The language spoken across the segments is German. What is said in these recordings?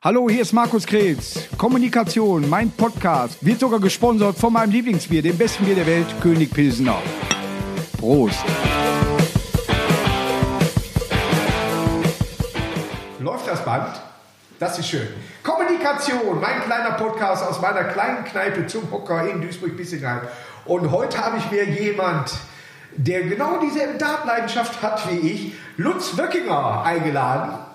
Hallo, hier ist Markus Krebs. Kommunikation, mein Podcast, wird sogar gesponsert von meinem Lieblingsbier, dem besten Bier der Welt, König Pilsener. Prost. Läuft das Band? Das ist schön. Kommunikation, mein kleiner Podcast aus meiner kleinen Kneipe zum Hocker in Duisburg-Bissigheim. Und heute habe ich mir jemand, der genau dieselbe Dartleidenschaft hat wie ich, Lutz Wöckinger, eingeladen.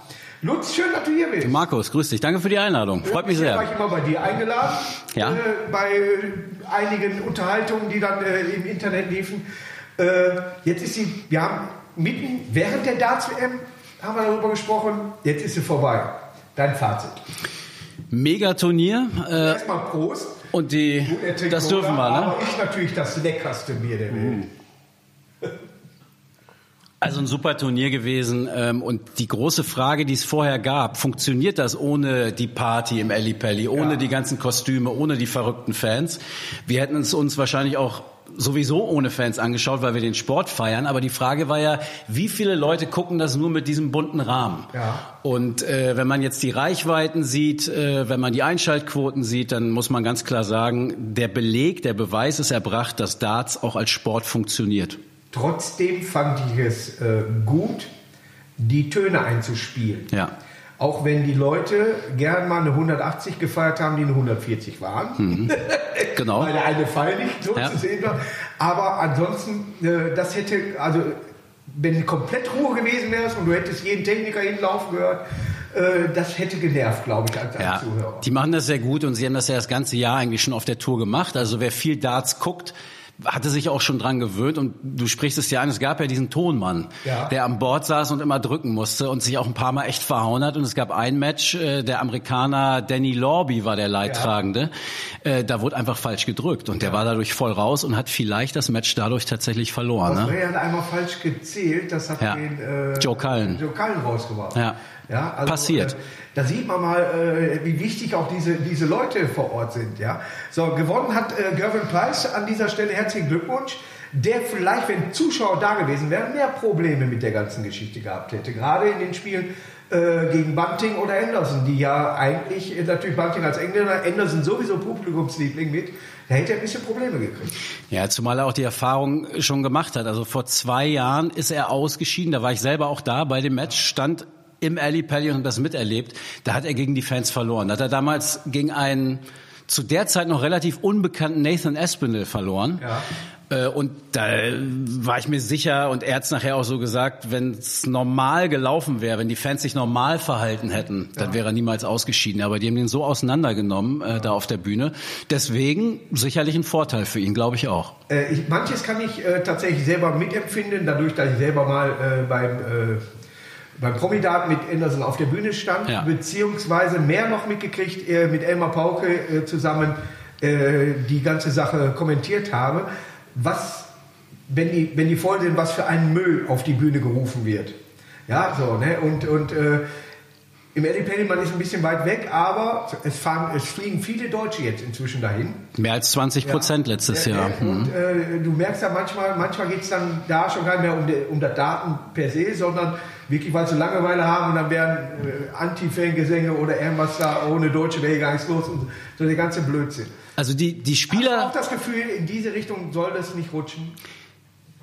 Lutz, schön, dass du hier bist. Markus, grüß dich. Danke für die Einladung. Freut mich sehr. Ich war immer bei dir eingeladen. Ja. Äh, bei einigen Unterhaltungen, die dann äh, im Internet liefen. Äh, jetzt ist sie, wir haben mitten während der Darts-WM haben wir darüber gesprochen. Jetzt ist sie vorbei. Dein Fazit. Megaturnier. Äh, Erstmal Prost. und die, das dürfen wir, ne? Aber ich natürlich das leckerste Bier der Welt. Also ein super Turnier gewesen. Ähm, und die große Frage, die es vorher gab, funktioniert das ohne die Party im Ellipelli, ohne Ja. die ganzen Kostüme, ohne die verrückten Fans? Wir hätten es uns wahrscheinlich auch sowieso ohne Fans angeschaut, weil wir den Sport feiern. Aber die Frage war ja, wie viele Leute gucken das nur mit diesem bunten Rahmen? Ja. Und äh, wenn man jetzt die Reichweiten sieht, äh, wenn man die Einschaltquoten sieht, dann muss man ganz klar sagen, der Beleg, der Beweis ist erbracht, dass Darts auch als Sport funktioniert. Trotzdem fand ich es äh, gut, die Töne einzuspielen. Ja. Auch wenn die Leute gern mal eine 180 gefeiert haben, die eine 140 waren. Genau. Weil der eine Fall nicht so Ja. zu sehen war. Aber ansonsten, äh, das hätte, also wenn komplett Ruhe gewesen wäre und du hättest jeden Techniker hinlaufen gehört, äh, das hätte genervt, glaube ich, als, als Ja, Zuhörer. die machen das sehr gut und sie haben das ja das ganze Jahr eigentlich schon auf der Tour gemacht. Also wer viel Darts guckt, hatte sich auch schon dran gewöhnt und du sprichst es ja an, es gab ja diesen Tonmann, Ja. der am Bord saß und immer drücken musste und sich auch ein paar Mal echt verhauen hat und es gab ein Match, äh, der Amerikaner Danny Lorby war der Leidtragende, äh, da wurde einfach falsch gedrückt und der war dadurch voll raus und hat vielleicht das Match dadurch tatsächlich verloren. Ne? Ray hat einmal falsch gezählt, das hat Ja. den äh, Joe Cullen. Joe Cullen rausgebracht. Ja. Ja, also, Passiert. Äh, da sieht man mal, äh, wie wichtig auch diese, diese Leute vor Ort sind. Ja? So, gewonnen hat äh, Gervin Price an dieser Stelle. Herzlichen Glückwunsch. Der vielleicht, wenn Zuschauer da gewesen wären, mehr Probleme mit der ganzen Geschichte gehabt hätte. Gerade in den Spielen äh, gegen Bunting oder Anderson, die ja eigentlich, äh, natürlich Bunting als Engländer, Anderson sowieso Publikumsliebling mit, da hätte er ein bisschen Probleme gekriegt. Ja, zumal er auch die Erfahrung schon gemacht hat. Also vor zwei Jahren ist er ausgeschieden. Da war ich selber auch da bei dem Match, stand im Ali Pelli und das miterlebt. Da hat er gegen die Fans verloren. Da hat er damals gegen einen zu der Zeit noch relativ unbekannten Nathan Espinel verloren. Äh, Und da war ich mir sicher, und er hat es nachher auch so gesagt, wenn es normal gelaufen wäre, wenn die Fans sich normal verhalten hätten, dann wäre er niemals ausgeschieden. Aber die haben ihn so auseinandergenommen äh, da auf der Bühne. Deswegen sicherlich ein Vorteil für ihn, glaube ich auch. Äh, ich, manches kann ich äh, tatsächlich selber mitempfinden, dadurch, dass ich selber mal äh, beim, beim Promidat mit Anderson auf der Bühne stand, Ja. beziehungsweise mehr noch mitgekriegt äh, mit Elmar Pauke äh, zusammen äh, die ganze Sache kommentiert habe. Was, wenn die, wenn die voll was für ein Müll auf die Bühne gerufen wird. Ja, so, ne? Und, und äh, im Eddie Penny, man ist ein bisschen weit weg, aber es, fahren, es fliegen viele Deutsche jetzt inzwischen dahin. Mehr als 20 Prozent letztes Ja, Jahr. ja, Mhm. Und äh, du merkst ja manchmal, manchmal geht es dann da schon gar nicht mehr um, die, um das Daten per se, sondern wirklich, weil sie Langeweile haben und dann werden äh, Anti-Fangesänge oder irgendwas da ohne Deutsche wäre gar nichts los und so der ganze Blödsinn. Also die, die Hast du Spieler, auch das Gefühl, in diese Richtung soll das nicht rutschen?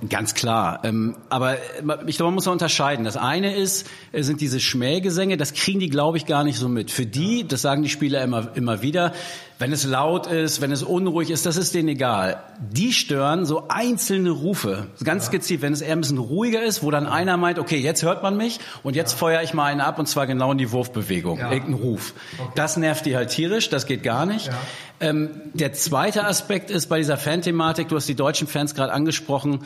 Ganz klar. Ähm, aber ich glaube, man muss noch unterscheiden. Das eine ist, äh, sind diese Schmähgesänge, das kriegen die, glaube ich, gar nicht so mit. Für die, das sagen die Spieler immer, immer wieder, wenn es laut ist, wenn es unruhig ist, das ist denen egal. Die stören so einzelne Rufe, ganz gezielt, wenn es eher ein bisschen ruhiger ist, wo dann einer meint, okay, jetzt hört man mich und jetzt feuere ich mal einen ab und zwar genau in die Wurfbewegung, Ja. irgendein Ruf. Das nervt die halt tierisch, das geht gar nicht. Ja. Ähm, der zweite Aspekt ist bei dieser Fan-Thematik, du hast die deutschen Fans gerade angesprochen,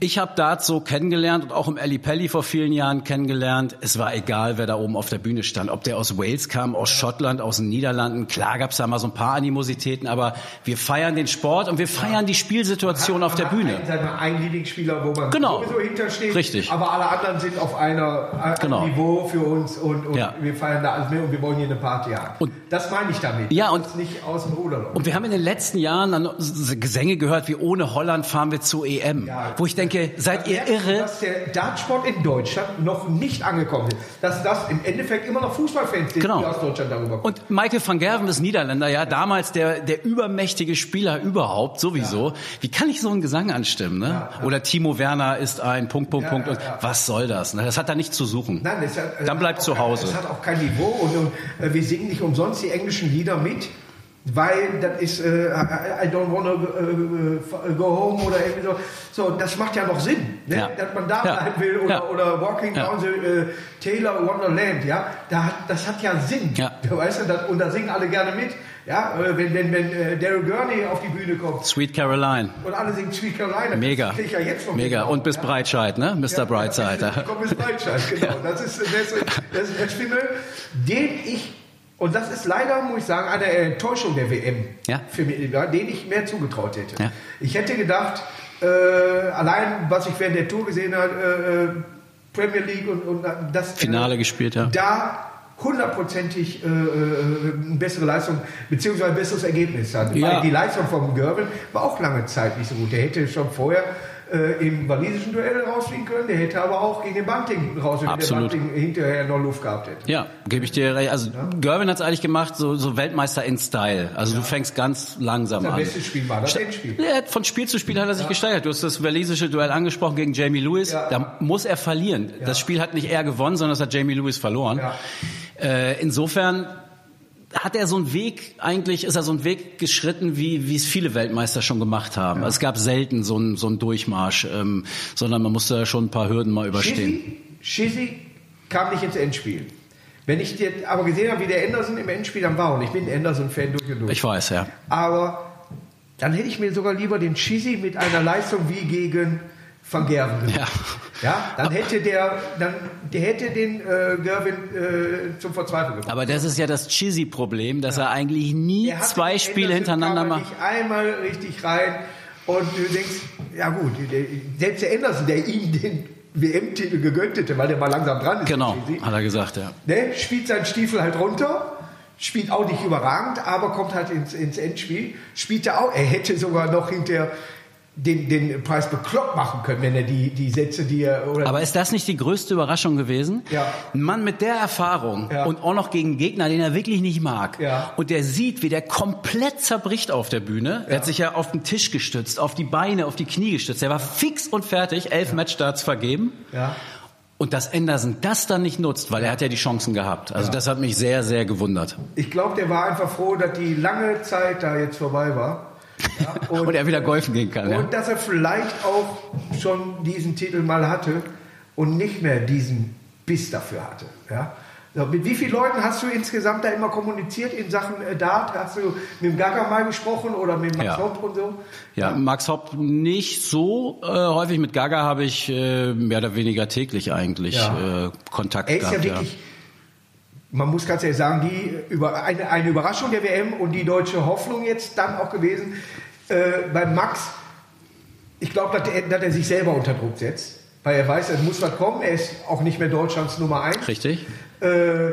ich habe Darts so kennengelernt und auch im Ali Pelli vor vielen Jahren kennengelernt. Es war egal, wer da oben auf der Bühne stand. Ob der aus Wales kam, aus Schottland, aus den Niederlanden. Klar gab's da mal so ein paar Animositäten, aber wir feiern den Sport und wir feiern die Spielsituation auf der Bühne. einen Lieblingsspieler, wo man Genau. sowieso hintersteht. Richtig. Aber alle anderen sind auf einer, einem Genau. Niveau für uns und, und Ja. wir feiern da alles mit und wir wollen hier eine Party haben. Und- das meine ich damit. Ja, und- nicht aus dem Ruder. Und wir haben in den letzten Jahren dann Gesänge gehört, wie ohne Holland fahren wir zur EM. Ja. Wo ich denke, seid ihr irre? Dass der Dartsport in Deutschland noch nicht angekommen ist. Dass das im Endeffekt immer noch Fußballfans sind, Genau. die aus Deutschland darüber kommen. Und Michael van Gerven ist Niederländer, ja, damals der, der übermächtige Spieler überhaupt, sowieso. Wie kann ich so einen Gesang anstimmen, ne? Oder Timo Werner ist ein Punkt, Punkt, Ja, Punkt. ja, Und ja. Was soll das? ne? Das hat da nichts zu suchen. Nein, das hat, Dann bleibt hat zu Hause. Kein, es hat auch kein Niveau und, und äh, wir singen nicht umsonst die englischen Lieder mit, weil das ist äh, I I don't wanna äh, go home oder irgendwie so. So, das macht ja noch Sinn, ne? Ja. dass man da Ja. bleiben will oder, Ja. oder Walking down the äh, Taylor Wonderland, ja, da, hat- das hat ja Sinn. Ja. Du weißt du, das, und da singen alle gerne mit. Ja, äh, wenn, wenn, wenn äh, Daryl Gurney auf die Bühne kommt Sweet Caroline. und alle singen Sweet Carolina, Mega. das ich ja jetzt schon Mega. Und bis. Breitscheid, ne? Mr. Brightside. Ja, Komm bis Breitscheid, genau. Das ist, das ist, das ist eine Stimme, den ich, und das ist leider, muss ich sagen, eine Enttäuschung der WM, Ja. für mich, den ich mehr zugetraut hätte. Ja. Ich hätte gedacht, äh, allein was ich während der Tour gesehen habe, äh, Premier League und, und das Finale gespielt, ja. da hundertprozentig äh, äh, eine bessere Leistung beziehungsweise ein besseres Ergebnis hat. Ja. Weil die Leistung von Gerben war auch lange Zeit nicht so gut. Der hätte schon vorher äh, im walisischen Duell rausfliegen können, der hätte aber auch gegen den Bunting raus, wenn der. Bunting hinterher noch Luft gehabt hätte. Ja, gebe ich dir recht. Also Gervin hat es eigentlich gemacht, so, so Weltmeister in Style. Also du fängst ganz langsam Das an. beste Spiel war das Endspiel. Ja, von Spiel zu Spiel hat er sich gesteigert. Du hast das walisische Duell angesprochen gegen Jamie Lewis. Ja. Da muss er verlieren. Das Spiel hat nicht er gewonnen, sondern es hat Jamie Lewis verloren. Ja. Äh, insofern hat er so einen Weg, eigentlich ist er so einen Weg geschritten, wie, wie es viele Weltmeister schon gemacht haben. Es gab selten so einen, so einen Durchmarsch, ähm, sondern man musste schon ein paar Hürden mal überstehen. Schizzy kam nicht ins Endspiel. Wenn ich dir aber gesehen habe, wie der Anderson im Endspiel dann war, und ich bin ein Anderson-Fan durch und durch. Ich weiß, ja. Aber dann hätte ich mir sogar lieber den Chisi mit einer Leistung wie gegen Van Gerven. Ja. Ja, dann hätte der, dann, der hätte den äh, Gervin äh, zum Verzweifeln gebracht. Aber das ist ja das Cheesy-Problem, dass er eigentlich nie Er zwei Spiele hintereinander er macht. nicht einmal richtig rein und du denkst, ja gut, der, selbst der Anderson, der ihm den WM-Titel gegönnt hätte, weil der mal langsam dran ist. Genau, hat er gesagt, ja. ne, spielt seinen Stiefel halt runter, spielt auch nicht überragend, aber kommt halt ins, ins Endspiel, spielt er auch, er hätte sogar noch hinterher den, den Preis bekloppt machen können, wenn er die, die Sätze, die er, oder Aber ist das nicht die größte Überraschung gewesen? Ja. Ein Mann mit der Erfahrung Ja. und auch noch gegen einen Gegner, den er wirklich nicht mag. Ja. Und der sieht, wie der komplett zerbricht auf der Bühne. Er hat sich ja auf den Tisch gestützt, auf die Beine, auf die Knie gestützt. Er war fix und fertig, elf Matchstarts vergeben. ja. Und dass Anderson das dann nicht nutzt, weil er hat ja die Chancen gehabt. Also das hat mich sehr, sehr gewundert. Ich glaube, der war einfach froh, dass die lange Zeit da jetzt vorbei war. Ja, Und, er wieder golfen gehen kann. Ja. Und dass er vielleicht auch schon diesen Titel mal hatte und nicht mehr diesen Biss dafür hatte. Ja? So, mit wie vielen Leuten hast du insgesamt da immer kommuniziert in Sachen äh, Dart? Hast du mit dem Gaga mal gesprochen oder mit Max Ja. Hopp und so? Ja, Max Hopp nicht so äh, häufig. Mit Gaga habe ich äh, mehr oder weniger täglich eigentlich Ja. äh, Kontakt Er ist gehabt. ja wirklich, man muss ganz ehrlich sagen, die über eine, eine Überraschung der WM und die deutsche Hoffnung jetzt dann auch gewesen. Äh, bei Max, ich glaube, dass, er- dass er sich selber unter Druck setzt, weil er weiß, es muss was kommen. Er ist auch nicht mehr Deutschlands Nummer eins. Richtig? Äh,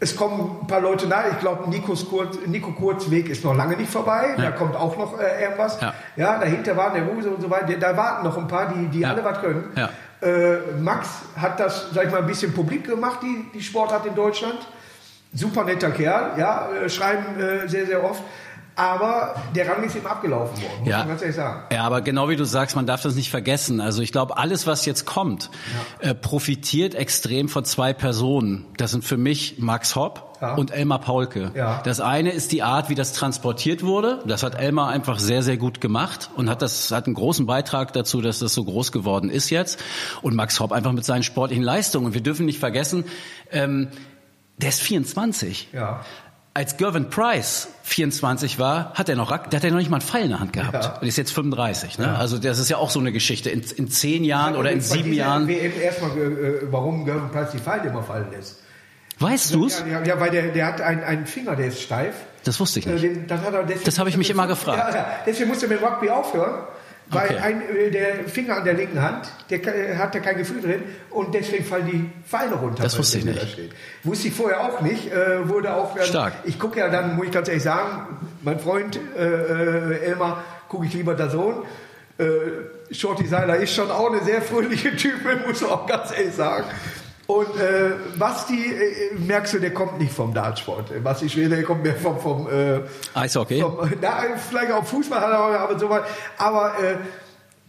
es kommen ein paar Leute nach. Ich glaube, Kurz, Nico Kurz Weg ist noch lange nicht vorbei. Da kommt auch noch äh, irgendwas. Ja. Ja. dahinter waren der Ruse und so weiter. Da warten noch ein paar, die, die Ja. alle was können. Ja. Äh, Max hat das, sag ich mal, ein bisschen publik gemacht, die, die Sportart in Deutschland. Super netter Kerl, ja, äh, schreiben äh, sehr, sehr oft. Aber der Rang ist ihm abgelaufen worden, muss Ja. man ganz ehrlich sagen. Ja, aber genau wie du sagst, man darf das nicht vergessen. Also ich glaube, alles, was jetzt kommt, äh, profitiert extrem von zwei Personen. Das sind für mich Max Hopp Ja. und Elmar Paulke. Ja. Das eine ist die Art, wie das transportiert wurde. Das hat Elmar einfach sehr, sehr gut gemacht und hat das hat einen großen Beitrag dazu, dass das so groß geworden ist jetzt. Und Max Hopp einfach mit seinen sportlichen Leistungen. Und wir dürfen nicht vergessen, ähm, der ist 24. Ja. Als Gervin Price 24 war, hat er noch, hat er noch nicht mal einen Pfeil in der Hand gehabt. Ja. Und ist jetzt 35. Ne? Also das ist ja auch so eine Geschichte. In, in zehn Jahren oder in sieben Jahren. WM erstmal, äh, warum Gerben Price die Feinde immer fallen lässt. Weißt du's? Ja, ja, ja, weil der, der hat einen, einen Finger, der ist steif. Das wusste ich Äh, nicht. den- Das, er habe ich mich immer gefragt. Ja, deswegen musste er mit Rugby aufhören, weil Okay. ein, äh, der Finger an der linken Hand, der äh, hat da kein Gefühl drin und deswegen fallen die Pfeile runter. Das wusste ich nicht. da. Wusste ich vorher auch nicht. Äh, wurde auch dann, Stark. Ich gucke ja dann, muss ich ganz ehrlich sagen, mein Freund äh, äh, Elmar, gucke ich lieber der Sohn. Äh, Shorty Seiler ist schon auch eine sehr fröhliche Type, muss man auch ganz ehrlich sagen. Und äh, Basti, äh, merkst du, der kommt nicht vom Dartsport. Äh, Basti Schwede, der kommt mehr vom, vom äh, Eishockey? vom, na, vielleicht auch Fußball er aber so weit. Aber äh,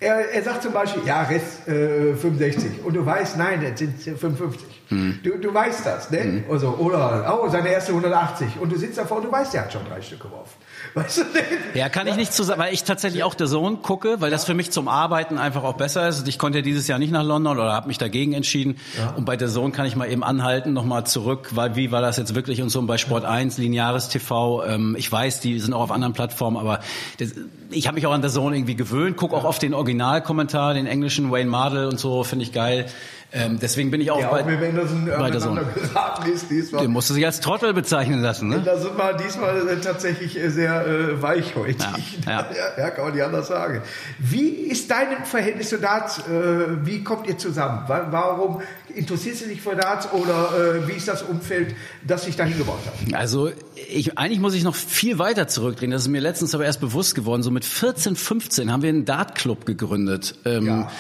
er, er sagt zum Beispiel, ja, Rest äh, 65. Und du weißt, nein, das sind 55. Hm. Du, du weißt das, ne? Also, oder, oh, seine erste 180. Und du sitzt davor und du weißt, der hat schon drei Stück geworfen. Weißt du, ne? Ja, kann ich nicht zusammen, weil ich tatsächlich auch der Sohn gucke, weil das für mich zum Arbeiten einfach auch besser ist. Ich konnte ja dieses Jahr nicht nach London oder habe mich dagegen entschieden. Und bei der Sohn kann ich mal eben anhalten, nochmal zurück, weil wie war das jetzt wirklich und so und bei Sport 1, lineares TV. Ähm, ich weiß, die sind auch auf anderen Plattformen, aber das, ich habe mich auch an der Sohn irgendwie gewöhnt, guck auch auf den Originalkommentar, den englischen Wayne Mardell und so, finde ich geil. Ähm, deswegen bin ich auch Der bei, auch mit Anderson bei der Sohn. aneinander geraten ist diesmal. Den musste sich als Trottel bezeichnen lassen, ne? Da sind wir diesmal äh, tatsächlich äh, sehr äh, weichhäutig. Ja, ja. ja, kann man nicht anders sagen. Wie ist dein Verhältnis zu Darts? Äh, wie kommt ihr zusammen? Wa- Warum interessierst du dich für Darts oder äh, wie ist das Umfeld, das dich dahin gebracht hat? Also ich, eigentlich muss ich noch viel weiter zurückdrehen. Das ist mir letztens aber erst bewusst geworden. So mit 14, 15 haben wir einen Dartclub gegründet. Ähm, Ja.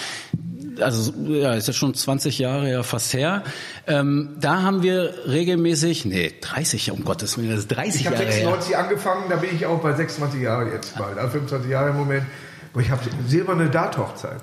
Also ja, ist jetzt schon 20 Jahre ja fast her. Ähm, da haben wir regelmäßig, nee, 30, um Gottes Willen, das ist 30 Ich habe Jahre her. 96 angefangen, da bin ich auch bei 26 Jahren jetzt bald, also 25 Jahre im Moment. Boah, ich habe silberne Dart-Hochzeit.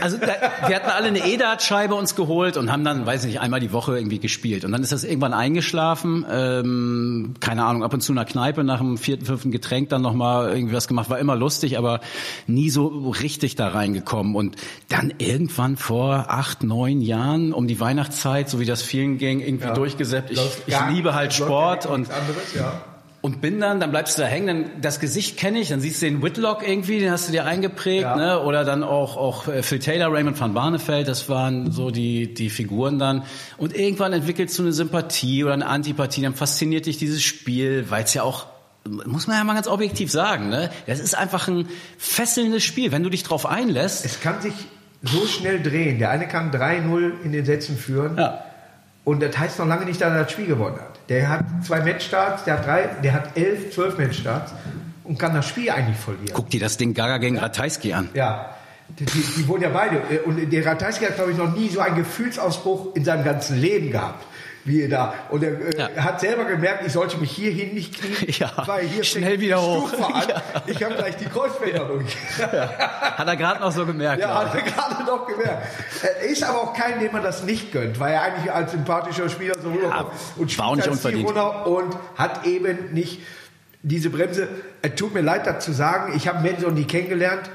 Also da, wir hatten alle eine E-Dart-Scheibe uns geholt und haben dann, weiß nicht, einmal die Woche irgendwie gespielt. Und dann ist das irgendwann eingeschlafen. Ähm, keine Ahnung, ab und zu in einer Kneipe nach dem vierten, fünften Getränk dann nochmal irgendwie was gemacht. War immer lustig, aber nie so richtig da reingekommen. Und dann irgendwann vor acht, neun Jahren um die Weihnachtszeit, so wie das vielen ging, irgendwie Ja. durchgesäppt. Ich, ich liebe halt ja Sport nichts und anderes, ja. Und bin dann, dann bleibst du da hängen, dann das Gesicht kenne ich, dann siehst du den Whitlock irgendwie, den hast du dir eingeprägt, Ja. ne? Oder dann auch auch äh, Phil Taylor, Raymond van Barneveld, das waren so die die Figuren dann. Und irgendwann entwickelst du eine Sympathie oder eine Antipathie, dann fasziniert dich dieses Spiel, weil es ja auch muss man ja mal ganz objektiv sagen, ne? Das ist einfach ein fesselndes Spiel, wenn du dich drauf einlässt. Es kann sich so schnell drehen. Der eine kann 3-0 in den Sätzen führen. Ja. Und das heißt noch lange nicht, dass er das Spiel gewonnen hat. Der hat zwei Matchstarts, der hat drei, der hat elf, zwölf Matchstarts und kann das Spiel eigentlich verlieren. Guck dir das Ding Gaga gegen Ratajski an. Ja. Die, die, die wurden ja beide. äh, Und der Ratajski hat, glaube ich, noch nie so einen Gefühlsausbruch in seinem ganzen Leben gehabt. Wie er da. Und er äh, Ja. hat selber gemerkt, ich sollte mich hierhin nicht knien, Ja, weil hier schnell wieder hoch. Ja. Ich habe gleich die Kreuzbänder durch. Hat er gerade noch so gemerkt. Ja, hat er gerade noch gemerkt. Er ist aber auch kein, dem man das nicht gönnt, weil er eigentlich als sympathischer Spieler so rüberkommt und auch nicht unverdient. runter und hat eben nicht diese Bremse. Es tut mir leid, das zu sagen. Ich habe Mendon nie kennengelernt.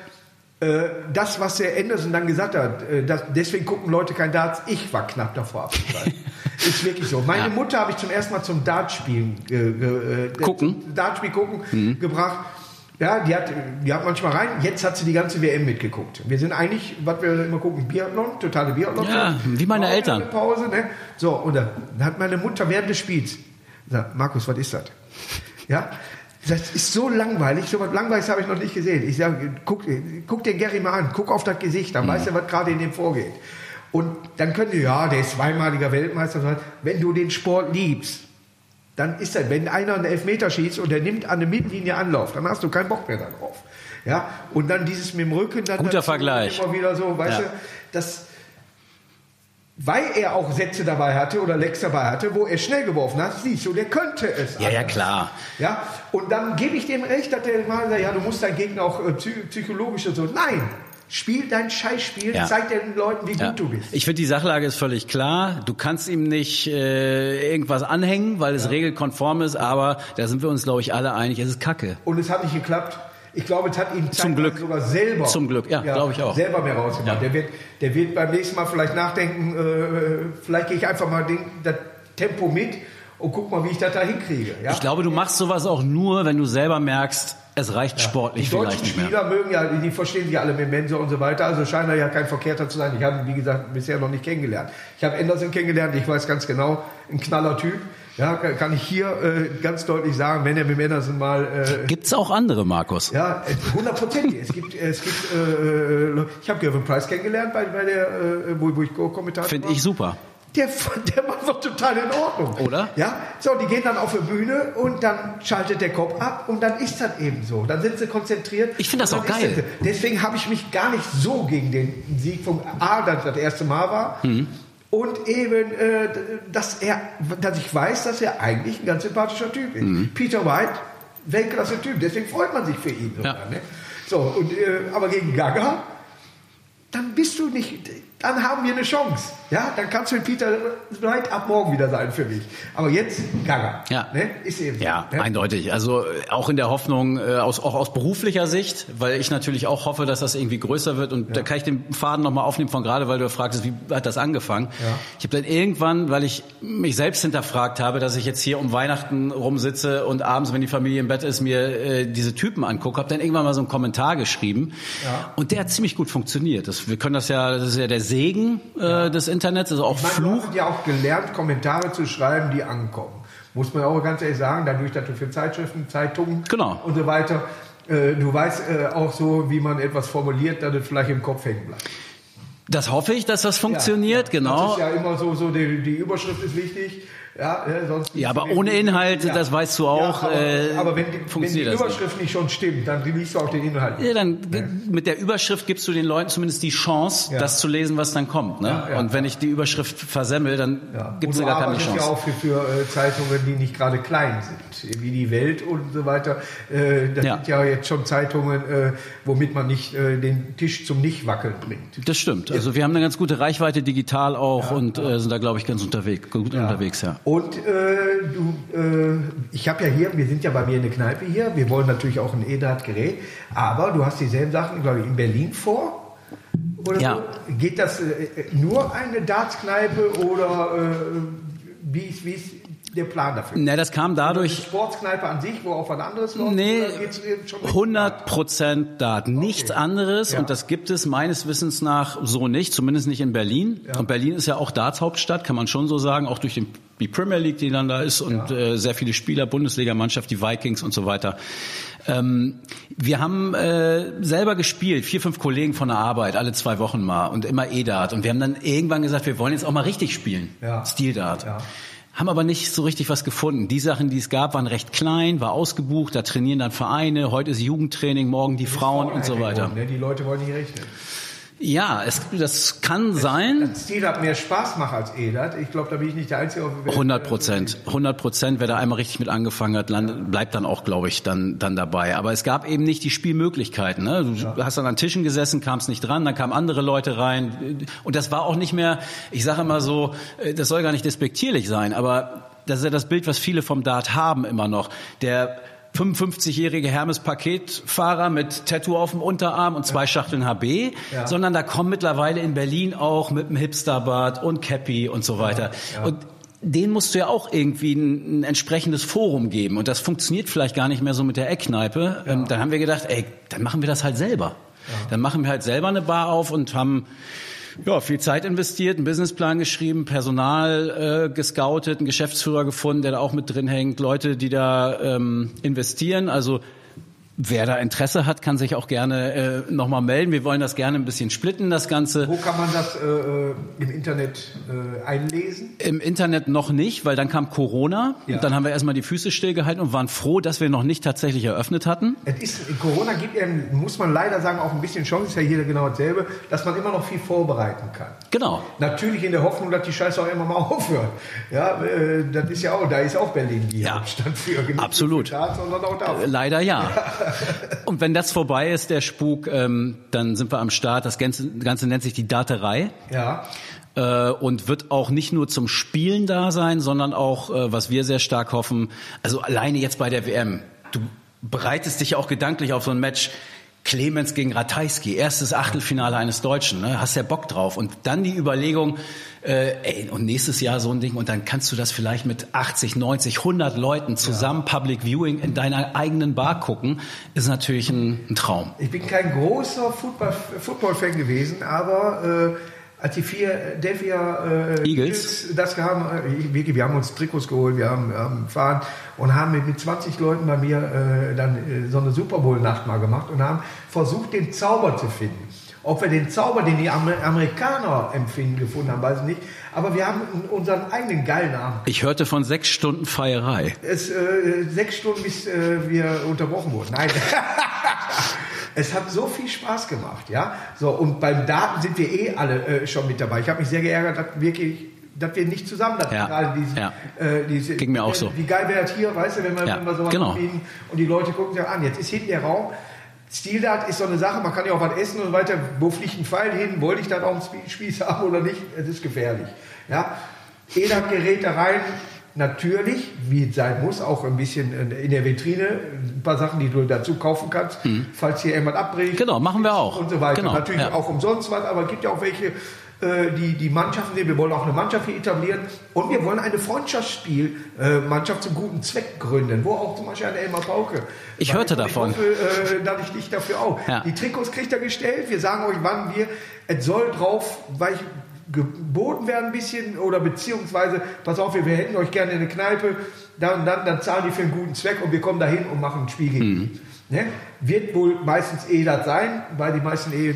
Äh, Das, was der Anderson dann gesagt hat, äh, das, deswegen gucken Leute kein Darts. Ich war knapp davor abzusteigen. ist wirklich so. Meine Ja. Mutter habe ich zum ersten Mal zum Dartspielen äh, äh, Gucken? Dartspiel gucken gebracht. Ja, die hat, die hat manchmal rein. Jetzt hat sie die ganze WM mitgeguckt. Wir sind eigentlich, was wir immer gucken, Biathlon, totale Biathlon. Ja, wie meine Eltern. eine Pause, ne? So, und dann hat meine Mutter während des Spiels gesagt, Markus, was ist das? Ja, das ist so langweilig, so was Langweiliges habe ich noch nicht gesehen. Ich sage, guck, guck den Gary mal an, guck auf das Gesicht, dann weißt du, was gerade in dem vorgeht. Und dann können die, ja, der ist zweimaliger Weltmeister. Wenn du den Sport liebst, dann ist das, wenn einer einen Elfmeter schießt und der nimmt an der Mittellinie Anlauf, dann hast du keinen Bock mehr darauf. Ja, und dann dieses mit dem Rücken dann Guter Vergleich. immer wieder so, weißt Ja. du, das, weil er auch Sätze dabei hatte oder Lecks dabei hatte, wo er schnell geworfen hat, siehst du, der könnte es. Ja, ja, anders. klar. Ja, und dann gebe ich dem recht, dass der mal sagt, ja, du musst deinen Gegner auch äh, psy- psychologisch und so. Nein, spiel dein Scheißspiel, Ja. zeig den Leuten, wie Ja. gut du bist. Ich finde, die Sachlage ist völlig klar. Du kannst ihm nicht äh, irgendwas anhängen, weil es regelkonform ist, aber da sind wir uns, glaube ich, alle einig, es ist Kacke. Und es hat nicht geklappt. Ich glaube, es hat ihm Zum Glück. sogar selber. Zum Glück, ja, glaube ich auch. Selber mehr rausgemacht. Ja. Der, wird, der wird beim nächsten Mal vielleicht nachdenken, äh, vielleicht gehe ich einfach mal den, das Tempo mit und guck mal, wie ich das da hinkriege. Ja? Ich glaube, du machst sowas auch nur, wenn du selber merkst, es reicht sportlich die vielleicht nicht mehr. Spieler mögen ja, die verstehen sich alle mit Mensa und so weiter, also scheint er ja kein Verkehrter zu sein. Ich habe ihn, wie gesagt, bisher noch nicht kennengelernt. Ich habe Anderson kennengelernt, ich weiß ganz genau, ein knaller Typ. Ja, kann ich hier äh, ganz deutlich sagen, wenn er mit Anderson mal äh, Gibt's auch andere, Markus? ja, hundertprozentig. es gibt, es gibt, äh, äh, ich habe Gervin Price kennengelernt bei, bei der, äh, wo, wo ich Kommentator Finde ich super. Der, der Mann war total in Ordnung. Oder? Ja, so, die gehen dann auf die Bühne und dann schaltet der Kopf ab und dann ist das eben so. Dann sind sie konzentriert. Ich finde das auch geil. das- Deswegen habe ich mich gar nicht so gegen den Sieg vom A, das das erste Mal war. Mhm. Und eben, äh, dass er, dass ich weiß, dass er eigentlich ein ganz sympathischer Typ ist. Mhm. Peter White, Weltklasse-Typ. Deswegen freut man sich für ihn. Ja. sogar, Ne? So, und, äh, aber gegen Gaga, dann bist du nicht, dann haben wir eine Chance. Ja, dann kannst du mit Peter Wright ab morgen wieder sein für mich. Aber jetzt Gaga. Ja. Ne? Ist eben. Ja, ne? eindeutig. Also äh, auch in der Hoffnung, äh, aus, auch aus beruflicher Sicht, weil ich natürlich auch hoffe, dass das irgendwie größer wird. Und da kann ich den Faden nochmal aufnehmen von gerade, weil du fragtest, wie hat das angefangen? Ich habe dann irgendwann, weil ich mich selbst hinterfragt habe, dass ich jetzt hier um Weihnachten rumsitze und abends, wenn die Familie im Bett ist, mir äh, diese Typen angucke, habe dann irgendwann mal so einen Kommentar geschrieben. Und der hat ziemlich gut funktioniert. Das, wir können das ja, das ist ja der Segen äh, des Internets, also auch Ich meine, Fluch. Du ja auch gelernt, Kommentare zu schreiben, die ankommen. Muss man auch ganz ehrlich sagen, dadurch, dass du für Zeitschriften, Zeitungen Genau. und so weiter, äh, du weißt äh, auch so, wie man etwas formuliert, dass es vielleicht im Kopf hängen bleibt. Das hoffe ich, dass das funktioniert, ja, genau. Das ist ja immer so, so die, die Überschrift ist wichtig. Ja, sonst Ja, aber ohne Inhalt, das weißt du auch, aber, äh, aber wenn, die- wenn die Überschrift nicht. schon stimmt, dann liest du auch den Inhalt. nicht. Ja, dann mit der Überschrift gibst du den Leuten zumindest die Chance, Ja. das zu lesen, was dann kommt. Ne? Ja, ja, und wenn ich die Überschrift versemmel, dann Ja. ja du gar keine Chance. ja auch für, für äh, Zeitungen, die nicht gerade klein sind, wie die Welt und so weiter. Äh, das Ja. sind ja jetzt schon Zeitungen, äh, womit man nicht äh, den Tisch zum Nichtwackeln bringt. Das stimmt. Also wir haben eine ganz gute Reichweite digital auch und Äh, sind da, glaube ich, ganz unterwegs, gut unterwegs, ja. Und äh, du, äh, ich habe ja hier, wir sind ja bei mir in der Kneipe hier, wir wollen natürlich auch ein E-Draht-Gerät, aber du hast dieselben Sachen, glaube ich, in Berlin vor. Oder Ja. so? Geht das äh, nur eine Dartskneipe oder äh, wie, ist, wie ist der Plan dafür? Na, das kam dadurch, Sportskneipe an sich, wo auch was anderes läuft? Nee, oder geht's schon Richtung 100 Prozent Dart. Nichts anderes Ja. und das gibt es meines Wissens nach so nicht, zumindest nicht in Berlin. Und Berlin ist ja auch Darts-Hauptstadt, kann man schon so sagen, auch durch den, die Premier League, die dann da ist und äh, sehr viele Spieler, Bundesligamannschaft, die Vikings und so weiter. Ähm, wir haben äh, selber gespielt, vier, fünf Kollegen von der Arbeit, alle zwei Wochen mal und immer E-Dart. Und wir haben dann irgendwann gesagt, wir wollen jetzt auch mal richtig spielen, Ja. Stil-Dart. Ja. Haben aber nicht so richtig was gefunden. Die Sachen, die es gab, waren recht klein, war ausgebucht, da trainieren dann Vereine, heute ist Jugendtraining, morgen die Frauen und so weiter. Ne? Die Leute wollen nicht rechnen. Ja, es, das kann sein. Stil hat mehr Spaß macht als EDAT. Ich glaube, da bin ich nicht der Einzige auf der Welt. 100 Prozent, 100 Prozent. Wer da einmal richtig mit angefangen hat, land, bleibt dann auch, glaube ich, dann, dann dabei. Aber es gab eben nicht die Spielmöglichkeiten. Ne? Du hast dann an Tischen gesessen, kamst nicht dran, dann kamen andere Leute rein. Und das war auch nicht mehr, ich sage immer so, äh, das soll gar nicht despektierlich sein, aber das ist ja das Bild, was viele vom Dart haben immer noch. Der 55-jährige Hermes-Paketfahrer mit Tattoo auf dem Unterarm und zwei Schachteln HB, Ja. sondern da kommen mittlerweile in Berlin auch mit einem Hipsterbart und Cappy und so weiter. Und den musst du ja auch irgendwie ein, ein entsprechendes Forum geben. Und das funktioniert vielleicht gar nicht mehr so mit der Eckkneipe. Ähm, dann haben wir gedacht, ey, dann machen wir das halt selber. Dann machen wir halt selber eine Bar auf und haben ja, viel Zeit investiert, einen Businessplan geschrieben, Personal äh, gescoutet, einen Geschäftsführer gefunden, der da auch mit drin hängt, Leute, die da ähm, investieren. Also wer da Interesse hat, kann sich auch gerne äh, nochmal melden. Wir wollen das gerne ein bisschen splitten, das Ganze. Wo kann man das äh, äh, im Internet äh, einlesen? Im Internet noch nicht, weil dann kam Corona. Ja. Und dann haben wir erstmal die Füße stillgehalten und waren froh, dass wir noch nicht tatsächlich eröffnet hatten. Es ist, Corona gibt einem, muss man leider sagen, auch ein bisschen Chance, ist ja jeder genau dasselbe, dass man immer noch viel vorbereiten kann. Genau. Natürlich in der Hoffnung, dass die Scheiße auch immer mal aufhört. Ja, äh, das ist ja auch, da ist auch Berlin die Ja. Hauptstadt für. Absolut. Darts, sondern auch da. Äh, Leider ja. Und wenn das vorbei ist, der Spuk, ähm, dann sind wir am Start. Das Ganze, Ganze nennt sich die Daterei. Ja. äh, und wird auch nicht nur zum Spielen da sein, sondern auch, äh, was wir sehr stark hoffen, also alleine jetzt bei der WM. Du bereitest dich auch gedanklich auf so ein Match Clemens gegen Ratajski, erstes Achtelfinale eines Deutschen, ne? hast ja Bock drauf. Und dann die Überlegung, äh, ey, und nächstes Jahr so ein Ding und dann kannst du das vielleicht mit 80, 90, 100 Leuten zusammen ja. Public Viewing in deiner eigenen Bar gucken, ist natürlich ein, ein Traum. Ich bin kein großer Football-Fan gewesen, aber äh, als die vier Delphia äh, Eagles. das haben, äh, wir haben uns Trikots geholt, wir haben, wir haben fahren und haben mit, mit 20 Leuten bei mir äh, dann äh, so eine Super Bowl-Nacht mal gemacht und haben versucht, den Zauber zu finden. Ob wir den Zauber, den die Amerikaner empfinden, gefunden haben, weiß ich nicht. Aber wir haben unseren eigenen geilen Abend. Ich hörte von sechs Stunden Feierei. Es, äh, sechs Stunden, bis äh, wir unterbrochen wurden. Nein. Es hat so viel Spaß gemacht, ja. So, und beim Daten sind wir eh alle äh, schon mit dabei. Ich habe mich sehr geärgert, dass wirklich dass wir nicht zusammen das ja. gerade diese, ja. äh, diese, Ging mir auch so. Wie geil wäre das hier, weißt du, wenn wir, ja. wenn wir sowas genau. anbieten und die Leute gucken sich an. Jetzt ist hinten der Raum. Stildat ist so eine Sache, man kann ja auch was essen und weiter. Wo fliegt ein Pfeil hin? Wollte ich dann auch einen Spieß haben oder nicht? Es ist gefährlich. Ja? EDAC-Gerät da rein, natürlich, wie es sein muss, auch ein bisschen in der Vitrine, ein paar Sachen, die du dazu kaufen kannst, mhm. falls hier jemand abbricht. Genau, machen wir auch. Und so weiter. Genau, natürlich ja. auch umsonst was, aber es gibt ja auch welche, äh, die, die Mannschaften sehen. Wir wollen auch eine Mannschaft hier etablieren und wir wollen eine Freundschaftsspielmannschaft zum guten Zweck gründen, wo auch zum Beispiel eine Elmar Pauke. Ich hörte davon. Ich hoffe, äh, dass ich dich dafür auch. Ja. Die Trikots kriegt er gestellt. Wir sagen euch, wann wir, es soll drauf, weil ich geboten werden ein bisschen oder beziehungsweise, pass auf, wir, hätten euch gerne in eine Kneipe, dann, dann, dann zahlen die für einen guten Zweck und wir kommen dahin und machen ein Spiel gegen mhm. Ne? Wird wohl meistens eh das sein, weil die meisten eh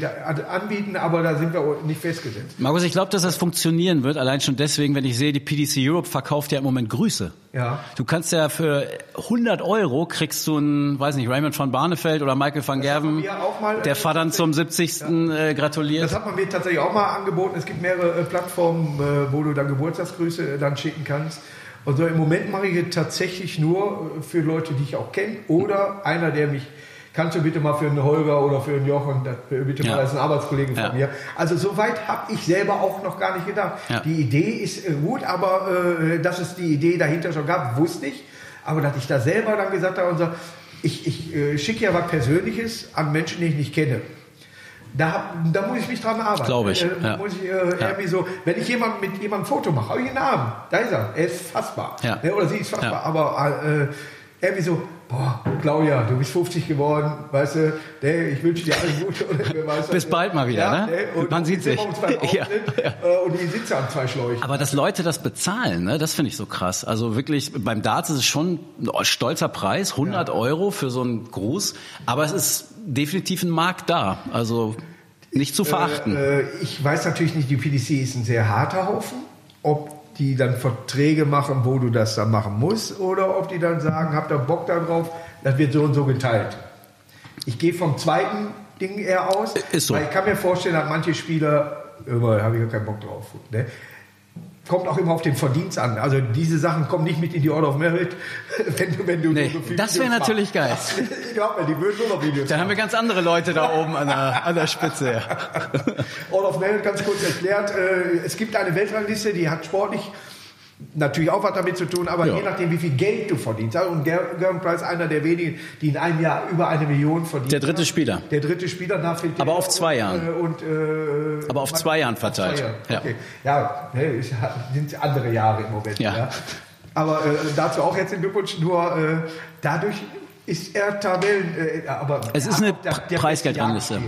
anbieten, aber da sind wir nicht festgesetzt. Markus, ich glaube, dass das funktionieren wird, allein schon deswegen, wenn ich sehe, die PDC Europe verkauft ja im Moment Grüße. Ja. Du kannst ja für 100 Euro kriegst du einen, weiß nicht, Raymond von Barnefeld oder Michael van Gerven, mal, der Vater zum 70. Ja. Äh, gratuliert. Das hat man mir tatsächlich auch mal angeboten. Es gibt mehrere äh, Plattformen, äh, wo du dann Geburtstagsgrüße dann schicken kannst. Also im Moment mache ich es tatsächlich nur für Leute, die ich auch kenne oder einer, der mich kannst du bitte mal für einen Holger oder für einen Jochen, bitte mal, ja. das ist ein Arbeitskollege von ja. mir. Also soweit habe ich selber auch noch gar nicht gedacht. Ja. Die Idee ist äh, gut, aber äh, dass es die Idee dahinter schon gab, wusste ich. Aber dass ich da selber dann gesagt habe, ich, ich äh, schicke ja was Persönliches an Menschen, die ich nicht kenne. Da, da muss ich mich dran arbeiten. Glaube ich. Äh, ja. muss ich äh, irgendwie so, wenn ich jemand mit jemandem ein Foto mache, habe ich einen Namen. Da ist er. Er ist fassbar. Ja. Oder sie ist fassbar. Aber äh, irgendwie so, boah, Claudia, du bist 50 geworden, weißt du, der, ich wünsche dir alles Gute. Und, weißt Bis bald mal wieder, ja, ne? Und Man sieht sich. ja, ja. Äh, und die sitzt an zwei Schläuchen. Aber dass Leute das bezahlen, ne, das finde ich so krass. Also wirklich, beim Darts ist es schon ein stolzer Preis, 100 ja. Euro für so einen Gruß, aber es ist definitiv ein Markt da. Also nicht zu verachten. Äh, äh, ich weiß natürlich nicht, die PDC ist ein sehr harter Haufen. Ob die dann Verträge machen, wo du das dann machen musst, oder ob die dann sagen, habt ihr Bock darauf, das wird so und so geteilt. Ich gehe vom zweiten Ding eher aus, Ist so. weil ich kann mir vorstellen, dass manche Spieler, immer habe ich ja keinen Bock drauf. Ne? Kommt auch immer auf den Verdienst an. Also diese Sachen kommen nicht mit in die Order of Merit, wenn du, wenn du nee, so viel Das wäre natürlich geil. Ich glaube, die würden nur noch Videos Da haben wir ganz andere Leute da oben an der, an der Spitze. Ja. Order of Merit ganz kurz erklärt. Äh, es gibt eine Weltrangliste, die hat sportlich natürlich auch was damit zu tun, aber ja. je nachdem, wie viel Geld du verdienst. Und Gern Price einer der wenigen, die in einem Jahr über eine Million verdienen. Der dritte Spieler. Der dritte Spieler nach Aber auf zwei Jahren. Äh, und, äh, aber auf zwei Jahren verteilt. Zwei Jahren. Okay. Ja, ja ne, sind andere Jahre im Moment. Ja. ja. Aber äh, dazu auch jetzt den Glückwunsch. Nur äh, dadurch ist er Tabellen, äh, aber es ist eine der, der Preisgeldrangliste.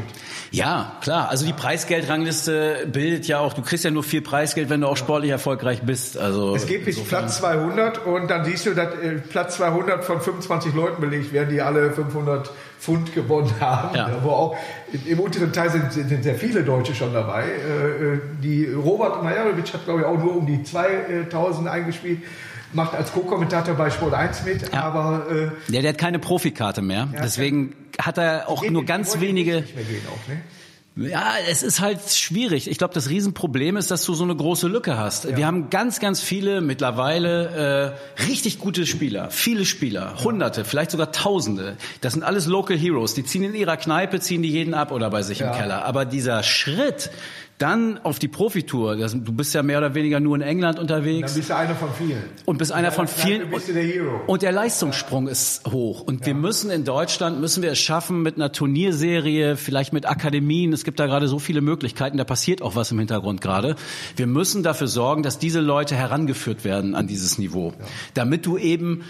Ja, klar. Also die Preisgeldrangliste bildet ja auch. Du kriegst ja nur viel Preisgeld, wenn du auch sportlich erfolgreich bist. Also es geht bis insofern. Platz 200 und dann siehst du, dass äh, Platz 200 von 25 Leuten belegt werden, die alle 500 Pfund gewonnen haben. Ja. Wo auch im unteren Teil sind, sind, sehr viele Deutsche schon dabei. Äh, äh die Robert Majerovic hat glaube ich auch nur um die 2000 eingespielt macht als Co-Kommentator bei Sport 1 mit, ja. aber äh, ja, der hat keine Profikarte mehr. Ja, Deswegen hat er auch nur ganz wenige. Ne? Ja, es ist halt schwierig. Ich glaube, das Riesenproblem ist, dass du so eine große Lücke hast. Ja. Wir haben ganz, ganz viele mittlerweile äh, richtig gute Spieler, viele Spieler, Hunderte, vielleicht sogar Tausende. Das sind alles Local Heroes. Die ziehen in ihrer Kneipe, ziehen die jeden ab oder bei sich ja. im Keller. Aber dieser Schritt, Dann auf die Profitour. Das, du bist ja mehr oder weniger nur in England unterwegs. Dann bist du einer von vielen. Und bist einer von vielen. Bist du der Hero. Und der Leistungssprung ist hoch. Und wir müssen in Deutschland, müssen wir es schaffen mit einer Turnierserie, vielleicht mit Akademien. Es gibt da gerade so viele Möglichkeiten. Da passiert auch was im Hintergrund gerade. Wir müssen dafür sorgen, dass diese Leute herangeführt werden an dieses Niveau. Damit du eben